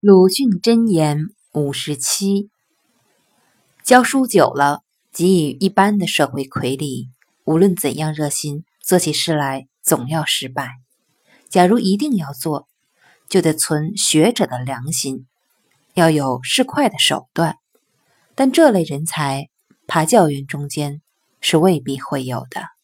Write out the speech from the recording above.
鲁迅箴言五十七：教书久了，给予一般的社会傀儡，无论怎样热心，做起事来总要失败。假如一定要做，就得存学者的良心，要有市侩的手段。但这类人才爬教员中间是未必会有的。